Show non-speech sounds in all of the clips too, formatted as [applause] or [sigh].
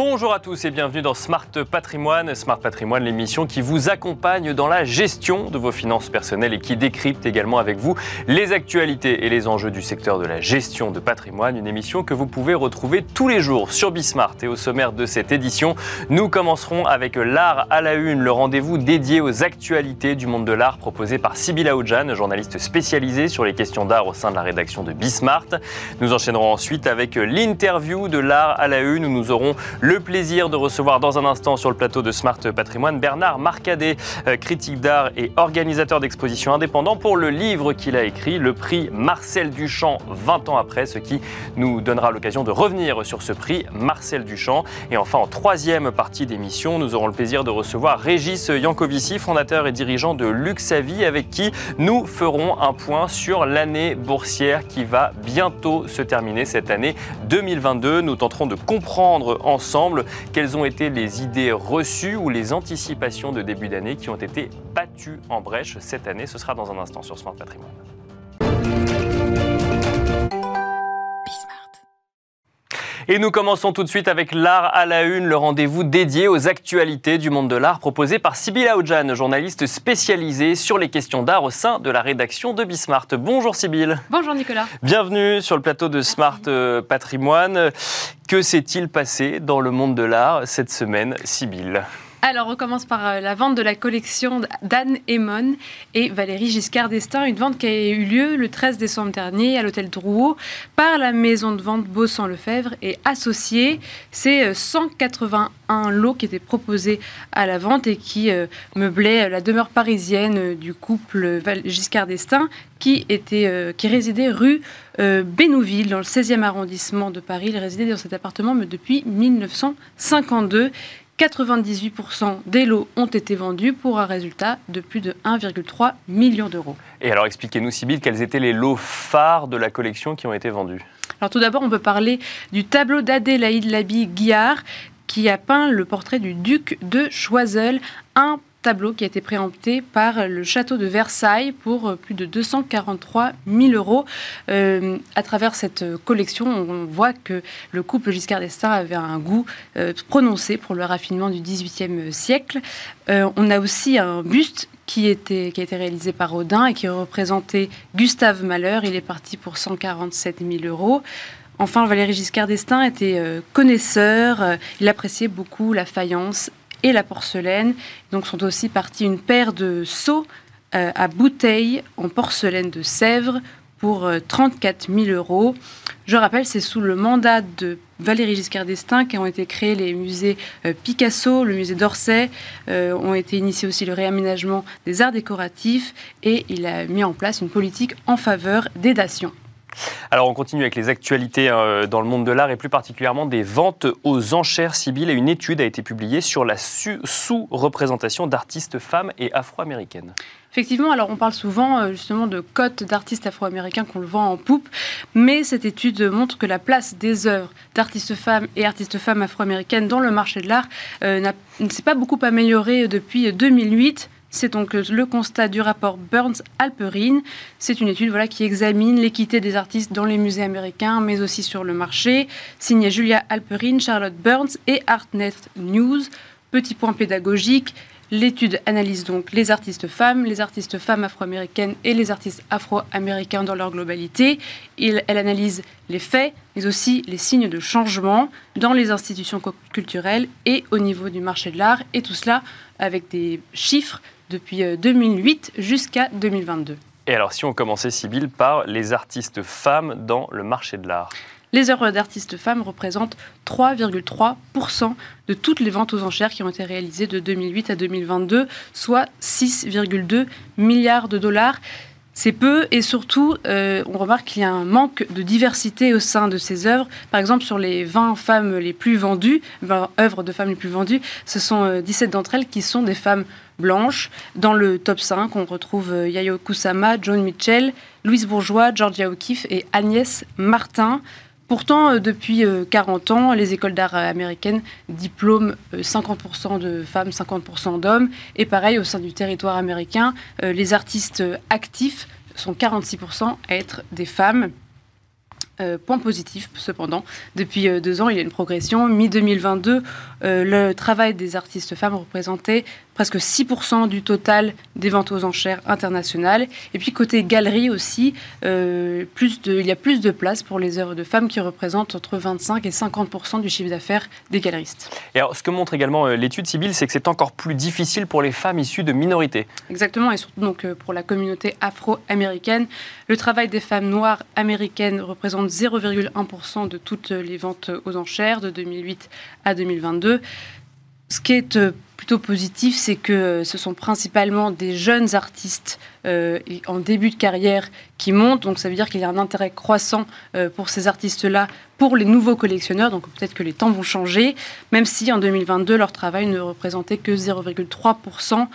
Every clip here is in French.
Bonjour à tous et bienvenue dans Smart Patrimoine. Smart Patrimoine, l'émission qui vous accompagne dans la gestion de vos finances personnelles et qui décrypte également avec vous les actualités et les enjeux du secteur de la gestion de patrimoine. Une émission que vous pouvez retrouver tous les jours sur Bismart. Et au sommaire de cette édition, nous commencerons avec l'art à la une, le rendez-vous dédié aux actualités du monde de l'art proposé par Sybille Aoudjan, journaliste spécialisée sur les questions d'art au sein de la rédaction de Bismart. Nous enchaînerons ensuite avec l'interview de l'art à la une où nous aurons le plaisir de recevoir dans un instant sur le plateau de Smart Patrimoine Bernard Marcadet, euh, critique d'art et organisateur d'expositions indépendants pour le livre qu'il a écrit, le prix Marcel Duchamp 20 ans après, ce qui nous donnera l'occasion de revenir sur ce prix Marcel Duchamp. Et enfin, en troisième partie d'émission, nous aurons le plaisir de recevoir Régis Yankovici, fondateur et dirigeant de Luxavi, avec qui nous ferons un point sur l'année boursière qui va bientôt se terminer cette année 2022. Nous tenterons de comprendre ensemble quelles ont été les idées reçues ou les anticipations de début d'année qui ont été battues en brèche cette année. Ce sera dans un instant sur Smart Patrimoine. Et nous commençons tout de suite avec l'art à la une, le rendez-vous dédié aux actualités du monde de l'art proposé par Sybille Aoudjan, journaliste spécialisée sur les questions d'art au sein de la rédaction de Bismart. Bonjour Sybille. Bonjour Nicolas. Bienvenue sur le plateau de Smart euh, Patrimoine. Que s'est-il passé dans le monde de l'art cette semaine, Sybille? Alors, on commence par euh, la vente de la collection d'Anne Emon et Valérie Giscard d'Estaing, une vente qui a eu lieu le 13 décembre dernier à l'hôtel Drouot par la maison de vente Bossan-Lefebvre et associés. C'est 181 euh, lots qui étaient proposés à la vente et qui euh, meublaient la demeure parisienne du couple Giscard d'Estaing qui, était, qui résidait rue Bénouville, dans le 16e arrondissement de Paris. Il résidait dans cet appartement depuis 1952. 98% des lots ont été vendus pour un résultat de plus de 1,3 million d'euros. Et alors expliquez-nous, Sybille, quels étaient les lots phares de la collection qui ont été vendus? Alors tout d'abord, on peut parler du tableau d'Adélaïde Labi Guillard qui a peint le portrait du duc de Choiseul, un tableau qui a été préempté par le château de Versailles pour euh, plus de 243 000 euros. Euh, à travers cette collection, on voit que le couple Giscard d'Estaing avait un goût euh, prononcé pour le raffinement du XVIIIe siècle. on a aussi un buste qui, était, a été réalisé par Odin et qui représentait Gustave Malheur. Il est parti pour 147 000 euros. Enfin, Valéry Giscard d'Estaing était connaisseur, il appréciait beaucoup la faïence et la porcelaine. Donc sont aussi partis une paire de seaux euh, à bouteilles en porcelaine de Sèvres pour 34 euh, 000 euros. Je rappelle, c'est sous le mandat de Valéry Giscard d'Estaing qu'ont été créés les musées euh, Picasso, le musée d'Orsay, ont été initiés aussi le réaménagement des arts décoratifs et il a mis en place une politique en faveur des dations. Alors on continue avec les actualités euh, dans le monde de l'art et plus particulièrement des ventes aux enchères Sibyl. Et une étude a été publiée sur la sous-représentation d'artistes femmes et afro-américaines. Effectivement, alors on parle souvent euh, justement de cotes d'artistes afro-américains qu'on le vend en poupe, mais cette étude montre que la place des œuvres d'artistes femmes et artistes femmes afro-américaines dans le marché de l'art euh, ne s'est pas beaucoup améliorée depuis 2008. C'est donc le constat du rapport Burns-Alperine. C'est une étude voilà, qui examine l'équité des artistes dans les musées américains, mais aussi sur le marché. Signée Julia Alperine, Charlotte Burns et Artnet News. Petit point pédagogique, L'étude analyse donc les artistes femmes, les artistes femmes afro-américaines et les artistes afro-américains dans leur globalité. elle analyse les faits, mais aussi les signes de changement dans les institutions culturelles et au niveau du marché de l'art, et tout cela avec des chiffres depuis 2008 euh, jusqu'à 2022. Et alors, si on commençait, Sybille, par les artistes femmes dans le marché de l'art les œuvres d'artistes femmes représentent 3,3% de toutes les ventes aux enchères qui ont été réalisées de 2008 à 2022, soit 6,2 milliards de dollars. C'est peu et surtout, euh, on remarque qu'il y a un manque de diversité au sein de ces œuvres. Par exemple, sur les 20 femmes les plus vendues, 20 œuvres de femmes les plus vendues, ce sont 17 euh, d'entre elles qui sont des femmes blanches. Dans le top 5, on retrouve euh, Yayo Kusama, John Mitchell, Louise Bourgeois, Georgia O'Keeffe et Agnès Martin. Pourtant, euh, depuis 40 euh, ans, les écoles d'art américaines diplôment 50% de femmes, 50% d'hommes. Et pareil, au sein du territoire américain, les artistes actifs sont 46% à être des femmes. Point positif, cependant. Depuis deux ans, il y a une progression. Mi-2022, euh, le travail des artistes femmes représentait presque 6% du total des ventes aux enchères internationales. Et puis côté galerie aussi, plus de, il y a plus de place pour les œuvres de femmes qui représentent entre 25 et 50% du chiffre d'affaires des galeristes. Et alors, ce que montre également l'étude Sibylle, c'est que c'est encore plus difficile pour les femmes issues de minorités. Exactement, et surtout donc pour la communauté afro-américaine. Le travail des femmes noires américaines représente 0,1% de toutes les ventes aux enchères de 2008 à 2022. Ce qui est euh, plutôt positif, c'est que euh, ce sont principalement des jeunes artistes euh, en début de carrière qui montent. Donc ça veut dire qu'il y a un intérêt croissant pour ces artistes-là, pour les nouveaux collectionneurs. Donc peut-être que les temps vont changer, même si en 2022, leur travail ne représentait que 0,3%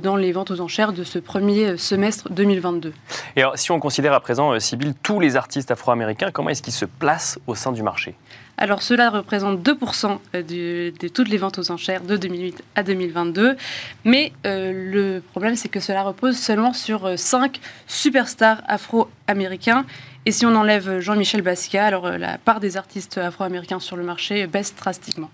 dans les ventes aux enchères de ce premier semestre 2022. Et alors, si on considère à présent, Sybille, tous les artistes afro-américains, comment est-ce qu'ils se placent au sein du marché? Alors cela représente 2% euh, de toutes les ventes aux enchères de 2008 à 2022. Mais euh, le problème, c'est que cela repose seulement sur 5 euh, superstars afro-américains. Et si on enlève Jean-Michel Basquiat, alors la part des artistes afro-américains sur le marché baisse drastiquement.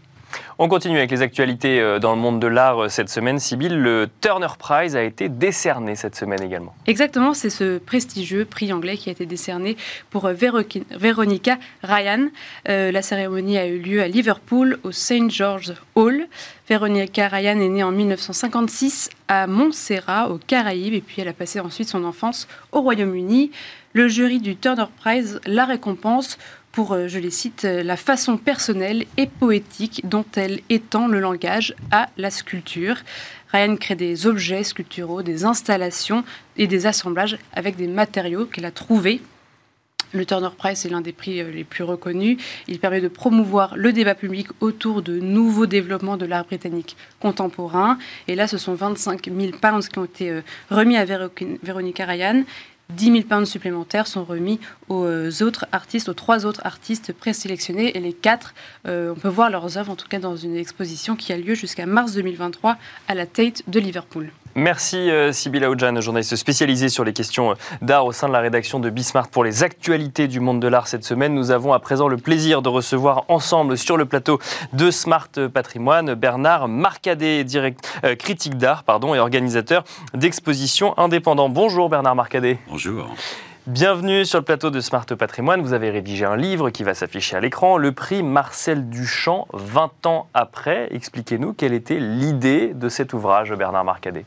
On continue avec les actualités euh, dans le monde de l'art euh, cette semaine. Sibylle, le Turner Prize a été décerné cette semaine également. Exactement, c'est ce prestigieux prix anglais qui a été décerné pour euh, Veronica Ryan. la cérémonie a eu lieu à Liverpool, au St. George's Hall. Veronica Ryan est née en 1956 à Montserrat, aux Caraïbes, et puis elle a passé ensuite son enfance au Royaume-Uni. Le jury du Turner Prize la récompense pour, euh, je les cite, euh, la façon personnelle et poétique dont elle étend le langage à la sculpture. Ryan crée des objets sculpturaux, des installations et des assemblages avec des matériaux qu'elle a trouvés. Le Turner Prize est l'un des prix euh, les plus reconnus. Il permet de promouvoir le débat public autour de nouveaux développements de l'art britannique contemporain. Et là, ce sont 25 000 pounds qui ont été remis à Veronica Ryan 10 000 pounds supplémentaires sont remis aux euh, autres artistes, aux trois autres artistes présélectionnés. Et les quatre, euh, on peut voir leurs œuvres, en tout cas dans une exposition qui a lieu jusqu'à mars 2023 à la Tate de Liverpool. Merci euh, Sybilla Oudjan, journaliste spécialisée sur les questions d'art au sein de la rédaction de Bismarck pour les actualités du monde de l'art cette semaine. Nous avons à présent le plaisir de recevoir ensemble sur le plateau de Smart Patrimoine Bernard Marcadet, direct, euh, critique d'art pardon, et organisateur d'expositions indépendants. Bonjour Bernard Marcadet. Bonjour. Bienvenue sur le plateau de Smart Patrimoine. Vous avez rédigé un livre qui va s'afficher à l'écran, le prix Marcel Duchamp, 20 ans après. Expliquez-nous quelle était l'idée de cet ouvrage, Bernard Marcadet.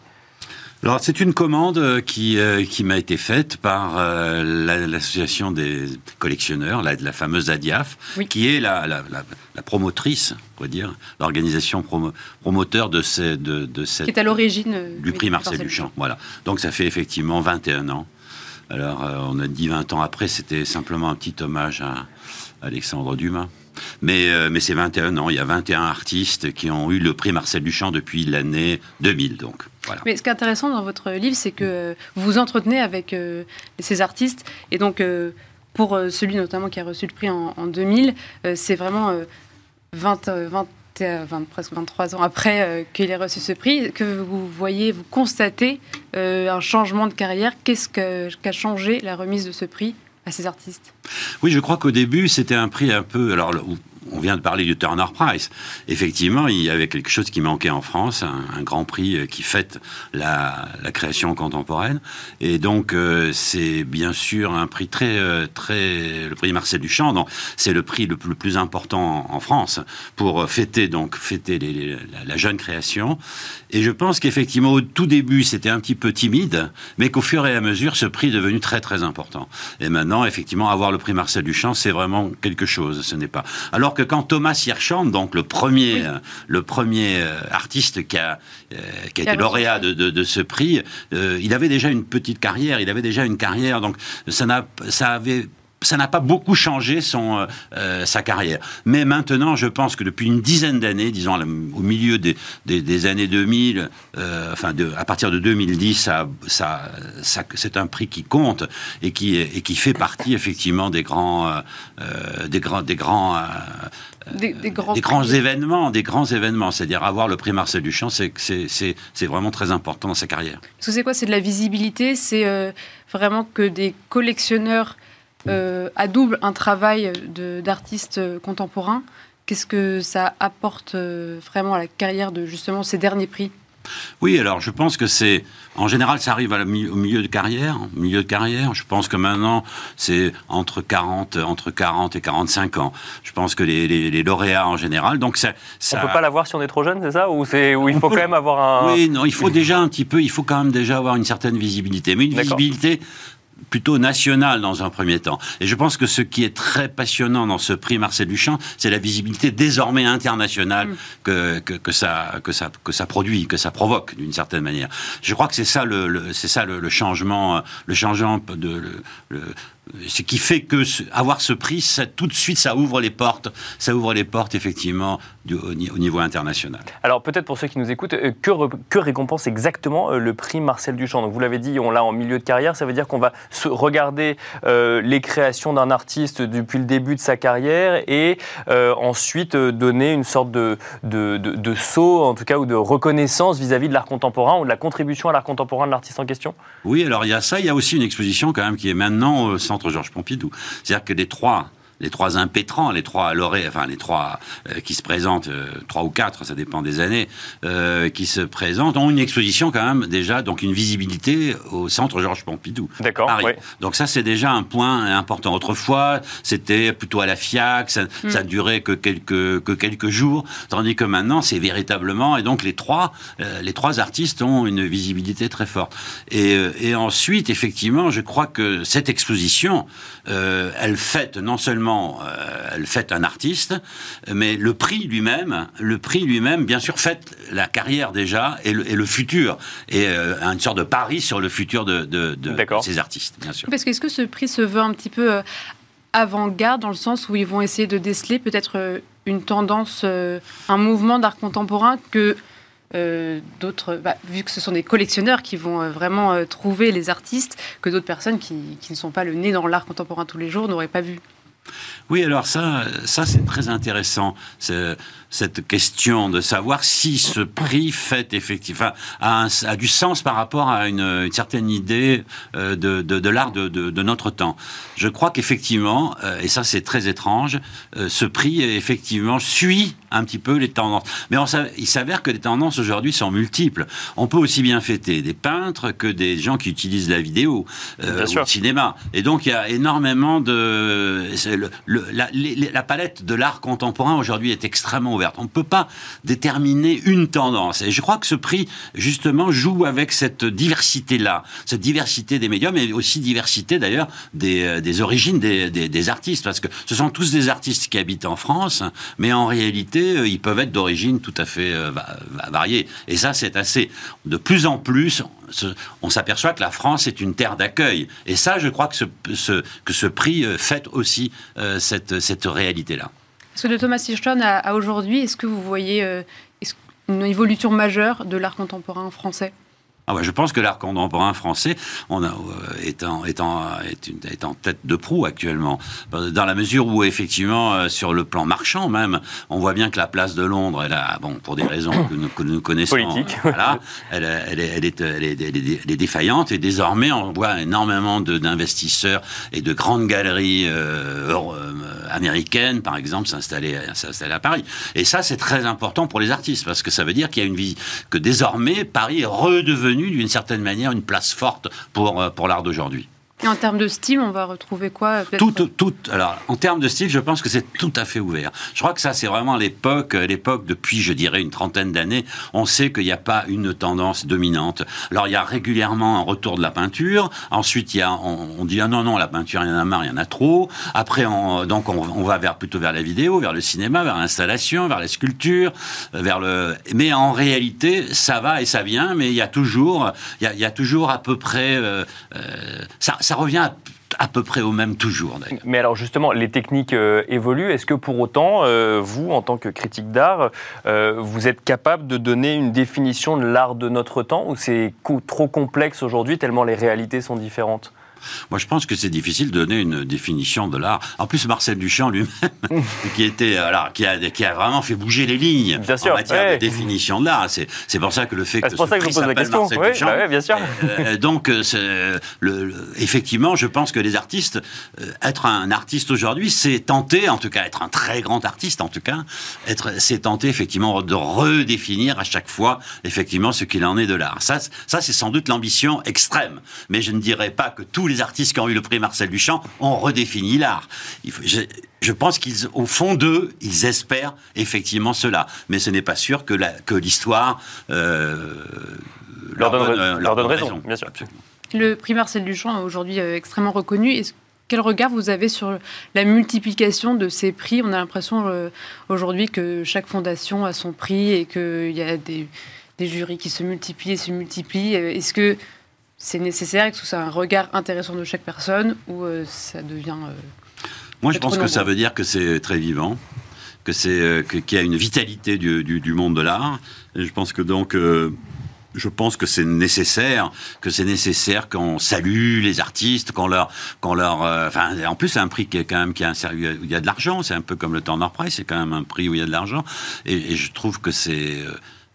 Alors c'est une commande euh, qui, euh, qui m'a été faite par euh, l'association des collectionneurs, la, la fameuse ADIAF, qui est la, la, la, promotrice, on va dire, l'organisation promoteur de, ces, de, de cette... Qui est à l'origine du prix Marcel Duchamp. Voilà. Donc ça fait effectivement 21 ans. Alors on a dit 20 ans après, c'était simplement un petit hommage à Alexandre Dumas. Mais, mais c'est 21 ans, il y a 21 artistes qui ont eu le prix Marcel Duchamp depuis l'année 2000 donc. Mais ce qui est intéressant dans votre livre, c'est que vous vous entretenez avec euh, ces artistes. Et donc, euh, pour euh, celui notamment qui a reçu le prix en, 2000, c'est vraiment 20, 20, presque 23 ans après qu'il ait reçu ce prix, que vous voyez, vous constatez un changement de carrière. Qu'est-ce qu'a changé la remise de ce prix? À ces artistes? Oui, je crois qu'au début, c'était un prix un peu. On vient de parler du Turner Prize. Effectivement, il y avait quelque chose qui manquait en France, un, grand prix euh, qui fête la, création contemporaine. Et donc, euh, c'est bien sûr un prix très, euh, très, le prix Marcel Duchamp. C'est le prix le plus, important en, France pour fêter donc fêter la, jeune création. Et je pense qu'effectivement, au tout début, c'était un petit peu timide, mais qu'au fur et à mesure, ce prix est devenu très très important. Et maintenant, effectivement, avoir le prix Marcel Duchamp, c'est vraiment quelque chose. Ce n'est pas. Alors que quand Thomas Hirschhorn, donc le premier, le premier euh, artiste qui a, euh, qui a été lauréat de, de, ce prix, euh, il avait déjà une petite carrière, il avait déjà une carrière, donc ça, n'a, ça avait ça n'a pas beaucoup changé son, euh, euh, sa carrière. Mais maintenant, je pense que depuis une dizaine d'années, disons au milieu des, des, années 2000, euh, enfin de, à partir de 2010, ça, ça, ça, c'est un prix qui compte et qui, et qui fait partie effectivement des grands, des grands, des grands des, grands, des grands événements, des grands événements. C'est-à-dire avoir le prix Marcel Duchamp, c'est, vraiment très important dans sa carrière. c'est quoi? C'est de la visibilité? C'est vraiment que des collectionneurs euh, à double un travail d'artiste contemporain. Qu'est-ce que ça apporte euh, vraiment à la carrière de justement ces derniers prix? Oui, alors je pense que c'est. En général, ça arrive au milieu de carrière. Au milieu de carrière, je pense que maintenant, c'est entre 40, entre 40 et 45 ans. Je pense que les, lauréats en général. Donc ça, ça... On peut pas l'avoir si on est trop jeune, c'est ça? Ou c'est où il faut quand même avoir un. Oui, non, il faut déjà un petit peu. Il faut quand même déjà avoir une certaine visibilité. Mais une visibilité plutôt national dans un premier temps. Et je pense que ce qui est très passionnant dans ce prix Marcel Duchamp, c'est la visibilité désormais internationale mm. que, que, ça, que, ça, que ça produit, que ça provoque d'une certaine manière. Je crois que c'est ça le, c'est ça le, changement, le changement de le, ce qui fait que avoir ce prix, ça, tout de suite, ça ouvre les portes, ça ouvre les portes effectivement du, au, niveau international. Alors peut-être pour ceux qui nous écoutent, euh, que, que récompense exactement euh, le prix Marcel Duchamp? Donc vous l'avez dit, on l'a en milieu de carrière, ça veut dire qu'on va se regarder euh, les créations d'un artiste depuis le début de sa carrière et ensuite donner une sorte de, de, de, saut, en tout cas, ou de reconnaissance vis-à-vis -vis de l'art contemporain ou de la contribution à l'art contemporain de l'artiste en question? Oui, alors il y a ça, il y a aussi une exposition quand même qui est maintenant sans Centre Georges Pompidou. C'est-à-dire que les trois les trois impétrants, les trois lauréats, enfin les trois euh, qui se présentent, euh, trois ou quatre, ça dépend des années, euh, qui se présentent, ont une exposition quand même déjà, donc une visibilité au centre Georges Pompidou. D'accord. Donc ça c'est déjà un point important. Autrefois c'était plutôt à la FIAC, ça, mm. ça durait que quelques que quelques jours, tandis que maintenant c'est véritablement et donc les trois les trois artistes ont une visibilité très forte. Et, et ensuite effectivement je crois que cette exposition elle fête non seulement euh, elle fait un artiste, mais le prix lui-même, le prix lui-même, bien sûr, fait la carrière déjà et le, futur, et euh, une sorte de pari sur le futur de, ces artistes, bien sûr. Parce qu'est-ce que ce prix se veut un petit peu euh, avant-garde dans le sens où ils vont essayer de déceler peut-être une tendance, un mouvement d'art contemporain que d'autres, bah, vu que ce sont des collectionneurs qui vont vraiment trouver les artistes, que d'autres personnes qui, qui, ne sont pas le nez dans l'art contemporain tous les jours n'auraient pas vu. Oui, alors ça, ça c'est très intéressant, cette question de savoir si ce prix fait effectivement a, a, du sens par rapport à une, certaine idée euh, de, de, l'art de, de, notre temps. Je crois qu'effectivement, euh, et ça c'est très étrange, euh, ce prix effectivement suit un petit peu les tendances. Mais il s'avère que les tendances aujourd'hui sont multiples. On peut aussi bien fêter des peintres que des gens qui utilisent la vidéo ou le cinéma. Et donc il y a énormément de la, palette de l'art contemporain aujourd'hui est extrêmement ouverte. On ne peut pas déterminer une tendance. Et je crois que ce prix, justement, joue avec cette diversité-là, cette diversité des médiums, mais aussi diversité d'ailleurs des, euh, origines des, artistes, parce que ce sont tous des artistes qui habitent en France, mais en réalité, euh, ils peuvent être d'origine tout à fait euh, variée. Et ça, c'est assez, de plus en plus, on s'aperçoit que la France est une terre d'accueil. Et ça, je crois que ce, que ce prix fait aussi cette, cette réalité-là. Que de Thomas Sichton à, aujourd'hui, est-ce que vous voyez euh, une évolution majeure de l'art contemporain français? Ah je pense que l'art contemporain français on a, euh, est, en, est, en, est, en, tête de proue actuellement. Dans la mesure où, effectivement, euh, sur le plan marchand même, on voit bien que la place de Londres, elle a, bon, pour des raisons que nous, que nous connaissons, voilà, elle, elle, est, elle, est, elle, est, défaillante. Et désormais, on voit énormément d'investisseurs et de grandes galeries euh, américaines, par exemple, s'installer à Paris. Et ça, c'est très important pour les artistes, parce que ça veut dire qu'il y a une vie, que désormais, Paris est redevenu d'une certaine manière une place forte pour, euh, l'art d'aujourd'hui. Et en termes de style, on va retrouver quoi tout, tout, Alors, en termes de style, je pense que c'est tout à fait ouvert. Je crois que ça, c'est vraiment l'époque, euh, l'époque depuis, je dirais, une trentaine d'années. On sait qu'il n'y a pas une tendance dominante. Alors, il y a régulièrement un retour de la peinture. Ensuite, il y a, on, dit ah non non, la peinture, il y en a marre, il y en a trop. Après, on, donc on, on, va vers plutôt vers la vidéo, vers le cinéma, vers l'installation, vers les sculptures, euh, vers le. Mais en réalité, ça va et ça vient. Mais il y a toujours, il y a, il y a toujours à peu près euh, ça ça revient à peu près au même toujours. Mais alors justement, les techniques euh, évoluent. Est-ce que pour autant, euh, vous, en tant que critique d'art, euh, vous êtes capable de donner une définition de l'art de notre temps ou c'est trop complexe aujourd'hui tellement les réalités sont différentes? Moi, je pense que c'est difficile de donner une définition de l'art. En plus, Marcel Duchamp lui-même, [laughs] qui était, alors, qui a, qui a vraiment fait bouger les lignes bien sûr, en matière de définition de l'art. C'est, c'est pour ça que le fait ah, que c'est pour ça que je pose la question. Marcel Oui, Duchamp, bah bien sûr. euh, donc, euh, c'est, le, le, effectivement, je pense que les artistes, euh, être un artiste aujourd'hui, c'est tenter, en tout cas, être un très grand artiste, en tout cas, être, c'est tenter effectivement de redéfinir à chaque fois, effectivement, ce qu'il en est de l'art. Ça, ça, c'est sans doute l'ambition extrême. Mais je ne dirais pas que tous les artistes qui ont eu le prix Marcel Duchamp ont redéfini l'art. Je, je pense qu'ils, au fond d'eux, ils espèrent effectivement cela. Mais ce n'est pas sûr que, la, que l'histoire euh, leur, donne, euh, leur donne raison, bien sûr. Absolument. Le prix Marcel Duchamp est aujourd'hui euh, extrêmement reconnu. Est-ce quel regard vous avez sur la multiplication de ces prix? On a l'impression euh, aujourd'hui que chaque fondation a son prix et qu'il y a des, des, jurys qui se multiplient et se multiplient. Est-ce que c'est nécessaire Est-ce que c'est un regard intéressant de chaque personne ou euh, ça devient... Euh, Moi, je pense que ça veut dire que c'est très vivant, que c'est euh, qu'il y a une vitalité du, du, du monde de l'art. Et je pense que donc euh, je pense que c'est nécessaire, que c'est nécessaire qu'on salue les artistes, qu'on leur, qu'on leur, euh, enfin, en plus c'est un prix qui est quand même qui a un sérieux, où il y a de l'argent. C'est un peu comme le Turner Prize, c'est quand même un prix où il y a de l'argent. Et, et, je trouve que c'est,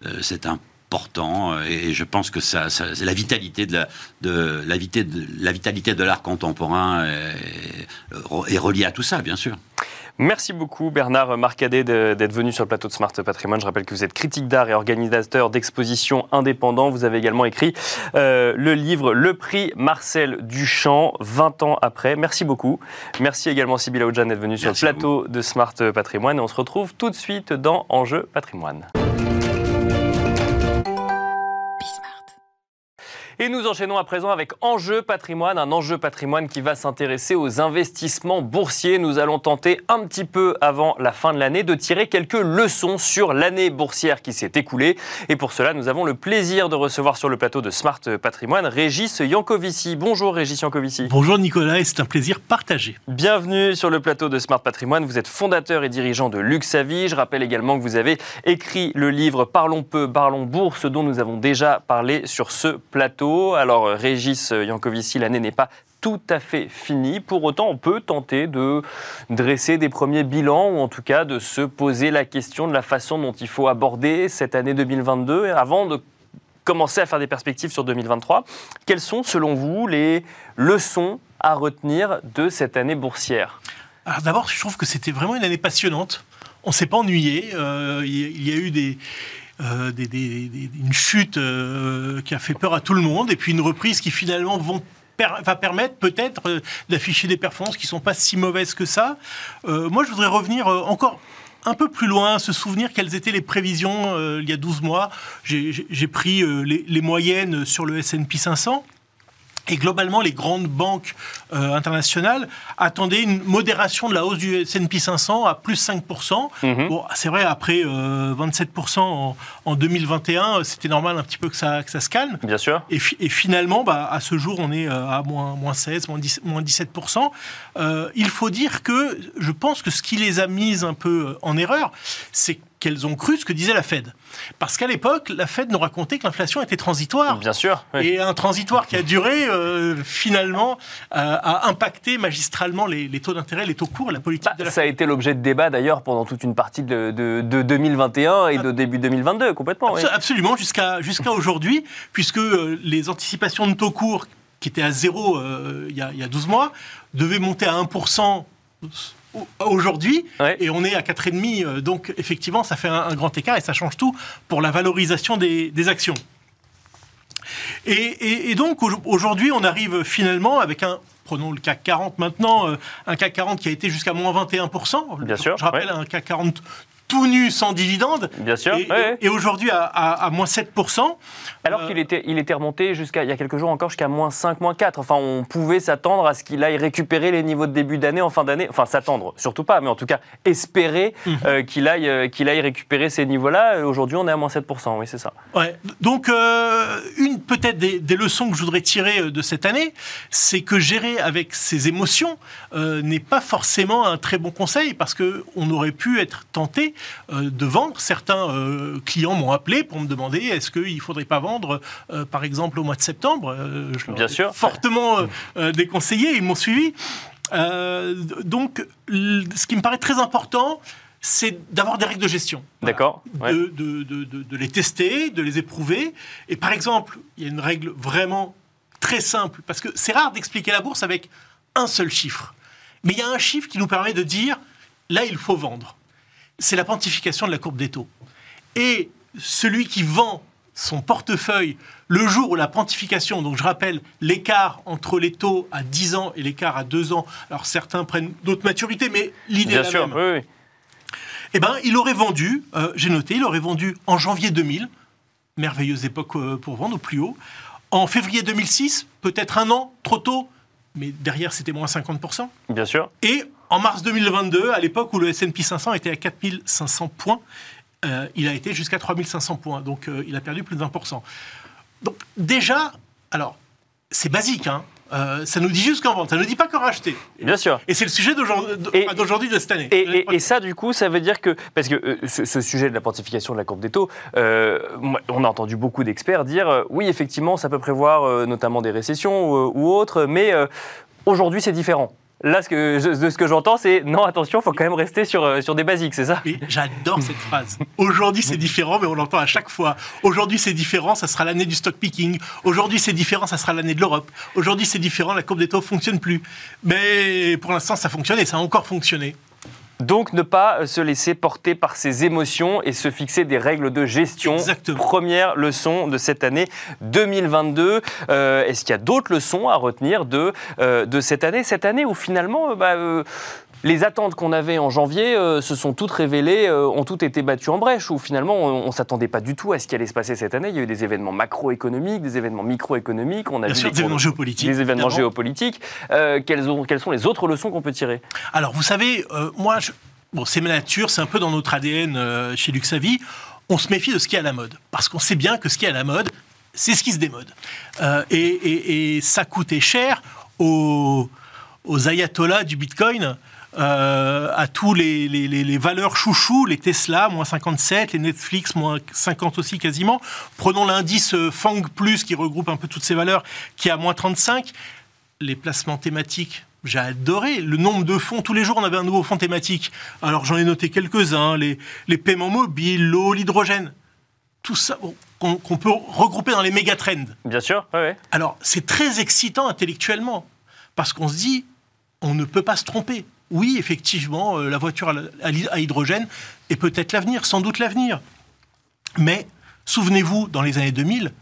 euh, c'est important. Et je pense que ça, ça c'est la vitalité de la, de la vitalité de la vitalité de l'art contemporain est, est reliée à tout ça, bien sûr. Merci beaucoup Bernard Marcadet d'être venu sur le plateau de Smart Patrimoine. Je rappelle que vous êtes critique d'art et organisateur d'expositions indépendants. Vous avez également écrit euh, le livre Le prix Marcel Duchamp, 20 ans après. Merci beaucoup. Merci également Sybilla Oudjan d'être venue sur le plateau de Smart Patrimoine. Et on se retrouve tout de suite dans Enjeu Patrimoine. Et nous enchaînons à présent avec Enjeu patrimoine, un enjeu patrimoine qui va s'intéresser aux investissements boursiers. Nous allons tenter un petit peu avant la fin de l'année de tirer quelques leçons sur l'année boursière qui s'est écoulée. Et pour cela, nous avons le plaisir de recevoir sur le plateau de Smart Patrimoine Régis Yankovici. Bonjour Régis Yankovici. Bonjour Nicolas, et c'est un plaisir partagé. Bienvenue sur le plateau de Smart Patrimoine. Vous êtes fondateur et dirigeant de Luxavi. Je rappelle également que vous avez écrit le livre Parlons peu, parlons bourse dont nous avons déjà parlé sur ce plateau. Alors, Régis Yankovici, l'année n'est pas tout à fait finie. Pour autant, on peut tenter de dresser des premiers bilans ou en tout cas de se poser la question de la façon dont il faut aborder cette année 2022 avant de commencer à faire des perspectives sur 2023. Quelles sont, selon vous, les leçons à retenir de cette année boursière? Alors d'abord, je trouve que c'était vraiment une année passionnante. On ne s'est pas ennuyé. Euh, il y a eu des euh, une chute euh, qui a fait peur à tout le monde, et puis une reprise qui finalement va permettre peut-être euh, d'afficher des performances qui ne sont pas si mauvaises que ça. Moi, je voudrais revenir encore un peu plus loin, se souvenir quelles étaient les prévisions il y a 12 mois. J'ai pris les, les moyennes sur le S&P 500. Et globalement, les grandes banques euh, internationales attendaient une modération de la hausse du S&P 500 à plus 5%. Mm -hmm. bon, c'est vrai, après euh, 27% en, en, 2021, c'était normal un petit peu que ça, que ça se calme. Bien sûr. Et, et finalement, bah, à ce jour, on est à moins, moins 16, moins, 10, moins 17%. Euh, il faut dire que je pense que ce qui les a mises un peu en erreur, c'est qu'elles ont cru ce que disait la Fed. Parce qu'à l'époque, la Fed nous racontait que l'inflation était transitoire. Bien sûr. Oui. Et un transitoire qui a duré, euh, finalement, euh, a impacté magistralement les, les taux d'intérêt, les taux courts, la politique bah, de la Ça Fed. a été l'objet de débat d'ailleurs pendant toute une partie de, de, de 2021 et de début 2022, complètement. Absol oui. Absolument, jusqu'à jusqu'à aujourd'hui, puisque euh, les anticipations de taux courts qui étaient à zéro euh, il y, a, il y a 12 mois devaient monter à 1% aujourd'hui ouais. et on est à 4,5 donc effectivement ça fait un, un, grand écart et ça change tout pour la valorisation des, des actions et, et, et donc aujourd'hui on arrive finalement avec un prenons le CAC 40 maintenant euh, un CAC 40 qui a été jusqu'à moins 21% Bien sûr, je rappelle ouais. un CAC 40 tout nu sans dividende. Bien sûr. Et, ouais. et aujourd'hui à, à, à, moins 7%. Alors euh... qu'il était, il était remonté jusqu'à, il y a quelques jours encore, jusqu'à moins 5, moins 4. Enfin, on pouvait s'attendre à ce qu'il aille récupérer les niveaux de début d'année en fin d'année. Enfin, s'attendre, surtout pas, mais en tout cas, espérer mm -hmm. euh, qu'il aille, euh, qu'il aille récupérer ces niveaux-là. Aujourd'hui, on est à moins 7%, oui, c'est ça. Ouais. Donc, euh, une peut-être des, des, leçons que je voudrais tirer euh, de cette année, c'est que gérer avec ses émotions euh, n'est pas forcément un très bon conseil parce qu'on aurait pu être tenté euh, de vendre. Certains euh, clients m'ont appelé pour me demander est-ce qu'il ne faudrait pas vendre, euh, par exemple, au mois de septembre. Euh, je leur Bien sûr. Fortement euh, euh, déconseillé, ils m'ont suivi. Euh, donc, ce qui me paraît très important, c'est d'avoir des règles de gestion. Voilà D'accord. ouais. de, de- de- de- de les tester, de les éprouver. Et par exemple, il y a une règle vraiment très simple, parce que c'est rare d'expliquer la bourse avec un seul chiffre. Mais il y a un chiffre qui nous permet de dire, là, il faut vendre. C'est la quantification de la courbe des taux. Et celui qui vend son portefeuille le jour où la quantification, donc je rappelle l'écart entre les taux à 10 ans et l'écart à 2 ans, alors certains prennent d'autres maturités, mais l'idée est Bien la sûr. même Oui, oui. eh ben, il aurait vendu, euh, j'ai noté, il aurait vendu en janvier 2000, merveilleuse époque euh, pour vendre au plus haut. En février 2006, peut-être un an, trop tôt, mais derrière c'était moins 50%. Bien sûr. Et en mars 2022, à l'époque où le S&P 500 était à 4500 points, euh, il a été jusqu'à 3500 points, donc euh, il a perdu plus de 20%. Donc déjà, alors, c'est basique, hein, euh, ça nous dit juste qu'en vente, ça ne nous dit pas qu'en racheter. Bien sûr. Et c'est le sujet d'aujourd'hui, de- cette année. Et, et- et ça, du coup, ça veut dire que. Parce que euh, ce, ce sujet de la quantification de la courbe des taux, euh, on a entendu beaucoup d'experts dire oui, effectivement, ça peut prévoir notamment des récessions ou, ou autres, mais aujourd'hui, c'est différent. Là, ce que, de j'entends, c'est non, attention, faut quand même rester sur, euh, des basiques, c'est ça j'adore cette phrase. Aujourd'hui, c'est différent, mais on l'entend à chaque fois. Aujourd'hui, c'est différent, ça sera l'année du stock picking. Aujourd'hui, c'est différent, ça sera l'année de l'Europe. Aujourd'hui, c'est différent, la courbe des taux fonctionne plus. Mais pour l'instant, ça fonctionne et ça a encore fonctionné. Donc, ne pas se laisser porter par ses émotions et se fixer des règles de gestion. Exactement. Première leçon de cette année 2022. Euh, Est-ce qu'il y a d'autres leçons à retenir de, euh, de cette année? Cette année où finalement, euh, bah, euh, les attentes qu'on avait en janvier euh, se sont toutes révélées, euh, ont toutes été battues en brèche, où finalement on ne s'attendait pas du tout à ce qui allait se passer cette année. Il y a eu des événements macroéconomiques, des événements microéconomiques, on a Bien vu sûr, des événements géopolitiques. des événements évidemment. géopolitiques. Euh, quelles, ont- quelles sont les autres leçons qu'on peut tirer? Alors, vous savez, moi, je- bon, c'est ma nature, c'est un peu dans notre ADN chez Luxavi. On se méfie de ce qui est à la mode. Parce qu'on sait bien que ce qui est à la mode, c'est ce qui se démode. Et, et- et ça coûtait cher aux, aux ayatollahs du Bitcoin. Euh, à tous les, les- les- les valeurs chouchous, les Tesla, moins 57, les Netflix, moins 50 aussi quasiment. Prenons l'indice euh, FANG+, qui regroupe un peu toutes ces valeurs, qui est à moins 35 les placements thématiques. J'ai adoré le nombre de fonds. Tous les jours, on avait un nouveau fonds thématique. Alors, j'en ai noté quelques-uns. Les, les paiements mobiles, l'eau, l'hydrogène. Tout ça, bon, qu'on qu'on peut regrouper dans les méga trends. Bien sûr, ouais. Alors, c'est très excitant intellectuellement. Parce qu'on se dit, on ne peut pas se tromper. Oui, effectivement, euh, la voiture à, hydrogène est peut-être l'avenir, sans doute l'avenir. Mais souvenez-vous, dans les années 2000,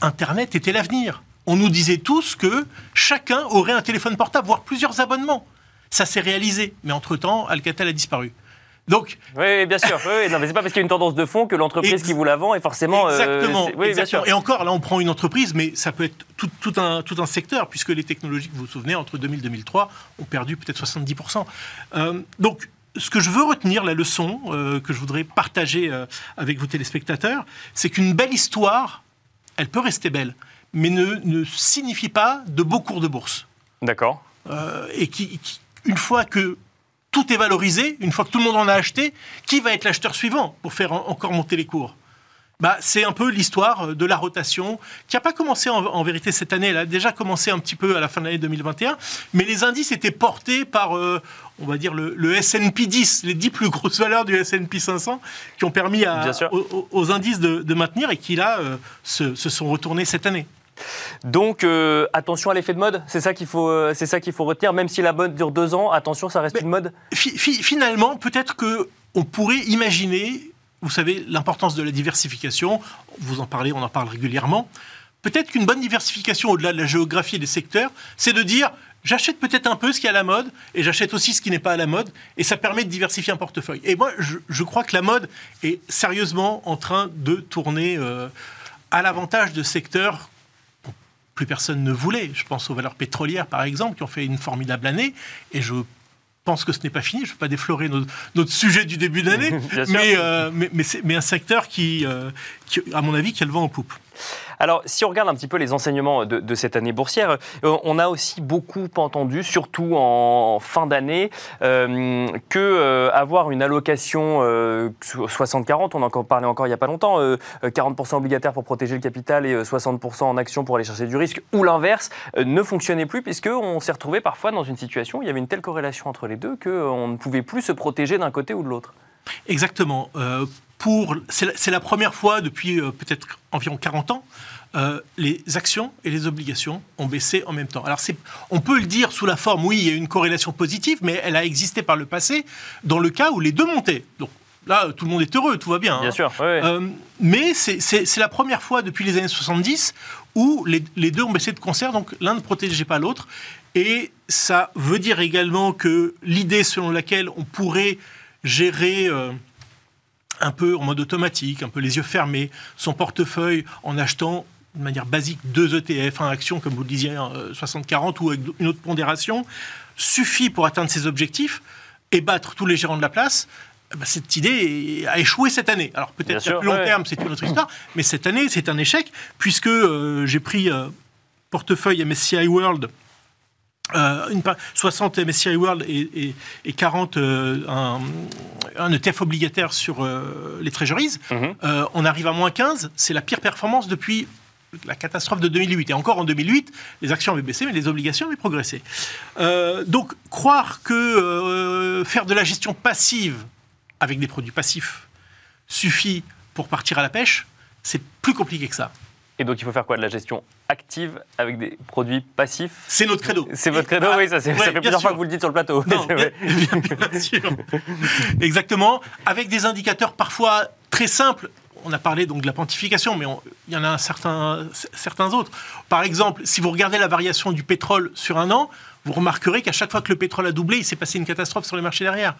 Internet était l'avenir. On nous disait tous que chacun aurait un téléphone portable, voire plusieurs abonnements. Ça s'est réalisé, mais entre-temps, Alcatel a disparu. Donc, Oui, bien sûr. Oui. Non, mais c'est pas parce qu'il y a une tendance de fond que l'entreprise qui vous la vend est forcément. euh, exactement. oui, bien exactement. sûr. Et encore, là, on prend une entreprise, mais ça peut être tout, tout un, tout un secteur, puisque les technologies, vous vous souvenez, entre 2000 et 2003, ont perdu peut-être 70%. Euh, donc, ce que je veux retenir, la leçon euh, que je voudrais partager avec vos téléspectateurs, c'est qu'une belle histoire, elle peut rester belle, mais ne, ne signifie pas de beaux cours de bourse. D'accord. Et qui, qui- une fois que tout est valorisé, une fois que tout le monde en a acheté, qui va être l'acheteur suivant pour faire en- encore monter les cours? Bah, C'est un peu l'histoire de la rotation qui n'a pas commencé en, en vérité cette année, elle a déjà commencé un petit peu à la fin de l'année 2021, mais les indices étaient portés par, euh, on va dire, le, le S&P 10, les 10 plus grosses valeurs du S&P 500 qui ont permis à- aux, aux- aux indices de, de maintenir et qui là euh, se, se sont retournés cette année. Donc euh, attention à l'effet de mode. C'est ça qu'il faut, euh, c'est ça qu'il faut retenir. Même si la mode dure deux ans, attention, ça reste Mais- une mode. Fi- fi- finalement, peut-être que on pourrait imaginer, vous savez, l'importance de la diversification. Vous en parlez, on en parle régulièrement. Peut-être qu'une bonne diversification au-delà de la géographie et des secteurs, c'est de dire j'achète peut-être un peu ce qui est à la mode et j'achète aussi ce qui n'est pas à la mode et ça permet de diversifier un portefeuille. Et moi, je, je crois que la mode est sérieusement en train de tourner euh, à l'avantage de secteurs plus personne ne voulait. Je pense aux valeurs pétrolières, par exemple, qui ont fait une formidable année. Et je pense que ce n'est pas fini. Je ne veux pas déflorer notre, notre sujet du début d'année, [laughs] mais, euh, mais, mais c'est mais un secteur qui, euh, qui, à mon avis, qui a le vent en poupe. Alors, si on regarde un petit peu les enseignements de, de cette année boursière, euh, on a aussi beaucoup entendu, surtout en fin d'année, euh, que euh, avoir une allocation euh, 60-40, on en a parlé encore il n'y a pas longtemps, euh, 40% obligataire pour protéger le capital et euh, 60% en action pour aller chercher du risque, ou l'inverse, euh, ne fonctionnait plus, puisqu'on s'est retrouvé parfois dans une situation où il y avait une telle corrélation entre les deux qu'on ne pouvait plus se protéger d'un côté ou de l'autre. Exactement. Euh, pour, c'est, la, première fois depuis euh, peut-être environ 40 ans, euh, les actions et les obligations ont baissé en même temps. Alors on peut le dire sous la forme, oui, il y a une corrélation positive, mais elle a existé par le passé dans le cas où les deux montaient. Donc là, tout le monde est heureux, tout va bien. Bien hein. sûr. Euh, mais c'est, la première fois depuis les années 70 où les, les deux ont baissé de concert, donc l'un ne protégeait pas l'autre. Et ça veut dire également que l'idée selon laquelle on pourrait gérer euh, un peu en mode automatique, un peu les yeux fermés, son portefeuille en achetant de manière basique deux ETF, un action, comme vous le disiez, euh, 60-40 ou avec une autre pondération, suffit pour atteindre ses objectifs et battre tous les gérants de la place. eh ben, cette idée a échoué cette année. Alors peut-être sûr, plus long terme, c'est une autre histoire, mais cette année, c'est un échec, puisque euh, j'ai pris euh, portefeuille MSCI World, euh, une pa- 60 MSCI World et, et- et 40 euh, un, un ETF obligataire sur euh, les treasuries. Mhm. Euh, on arrive à moins 15, c'est la pire performance depuis la catastrophe de 2008. Et encore en 2008, les actions avaient baissé, mais les obligations avaient progressé. Euh, donc, croire que euh, faire de la gestion passive avec des produits passifs suffit pour partir à la pêche, c'est plus compliqué que ça. Et donc il faut faire quoi? De la gestion active avec des produits passifs? C'est notre credo. C'est votre credo, ah, oui, ça, c'est- ouais, ça fait plusieurs fois que vous le dites sur le plateau. Non, [laughs] C'est bien, vrai. bien- bien sûr. Exactement. Avec des indicateurs parfois très simples. On a parlé donc de la quantification, mais il y en a certain- certains autres. Par exemple, si vous regardez la variation du pétrole sur un an, vous remarquerez qu'à chaque fois que le pétrole a doublé, il s'est passé une catastrophe sur les marchés derrière.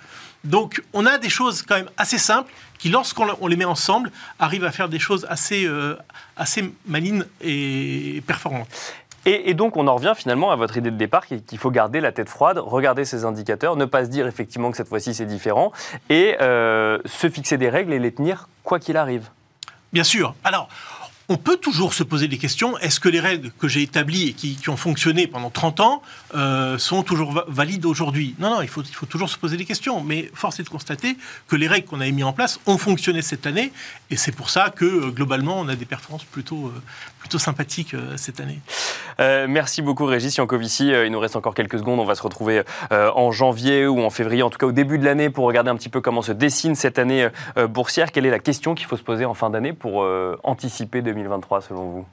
Donc, on a des choses quand même assez simples qui, lorsqu'on on les met ensemble, arrivent à faire des choses assez, euh, assez malines et performantes. Et, donc, on en revient finalement à votre idée de départ, qu'il faut garder la tête froide, regarder ces indicateurs, ne pas se dire effectivement que cette fois-ci c'est différent, et euh, se fixer des règles et les tenir quoi qu'il arrive. Bien sûr. Alors, on peut toujours se poser des questions. Est-ce que les règles que j'ai établies et qui, ont fonctionné pendant 30 ans euh, sont toujours va- valides aujourd'hui? Non, non, il faut, toujours se poser des questions. Mais force est de constater que les règles qu'on avait mises en place ont fonctionné cette année. Et c'est pour ça que, euh, globalement, on a des performances plutôt, euh, sympathiques cette année. Merci beaucoup Régis Yankovici. Il nous reste encore quelques secondes. On va se retrouver en janvier ou en février, en tout cas au début de l'année, pour regarder un petit peu comment se dessine cette année boursière. Quelle est la question qu'il faut se poser en fin d'année pour anticiper 2023 selon vous?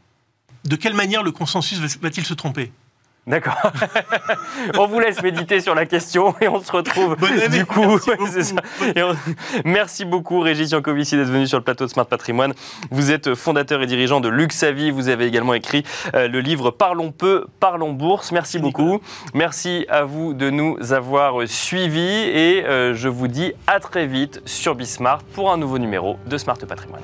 De quelle manière le consensus va- va-t-il se tromper? D'accord. [laughs] on vous laisse méditer sur la question et on se retrouve Bonne année. du coup. Merci [laughs] beaucoup. c'est ça. Et on- Merci beaucoup Régis Yankovici d'être venu sur le plateau de Smart Patrimoine. Vous êtes fondateur et dirigeant de Luxavi. Vous avez également écrit euh, le livre Parlons peu, parlons bourse. Merci beaucoup. Merci à vous de nous avoir suivis et euh, je vous dis à très vite sur Bismart pour un nouveau numéro de Smart Patrimoine.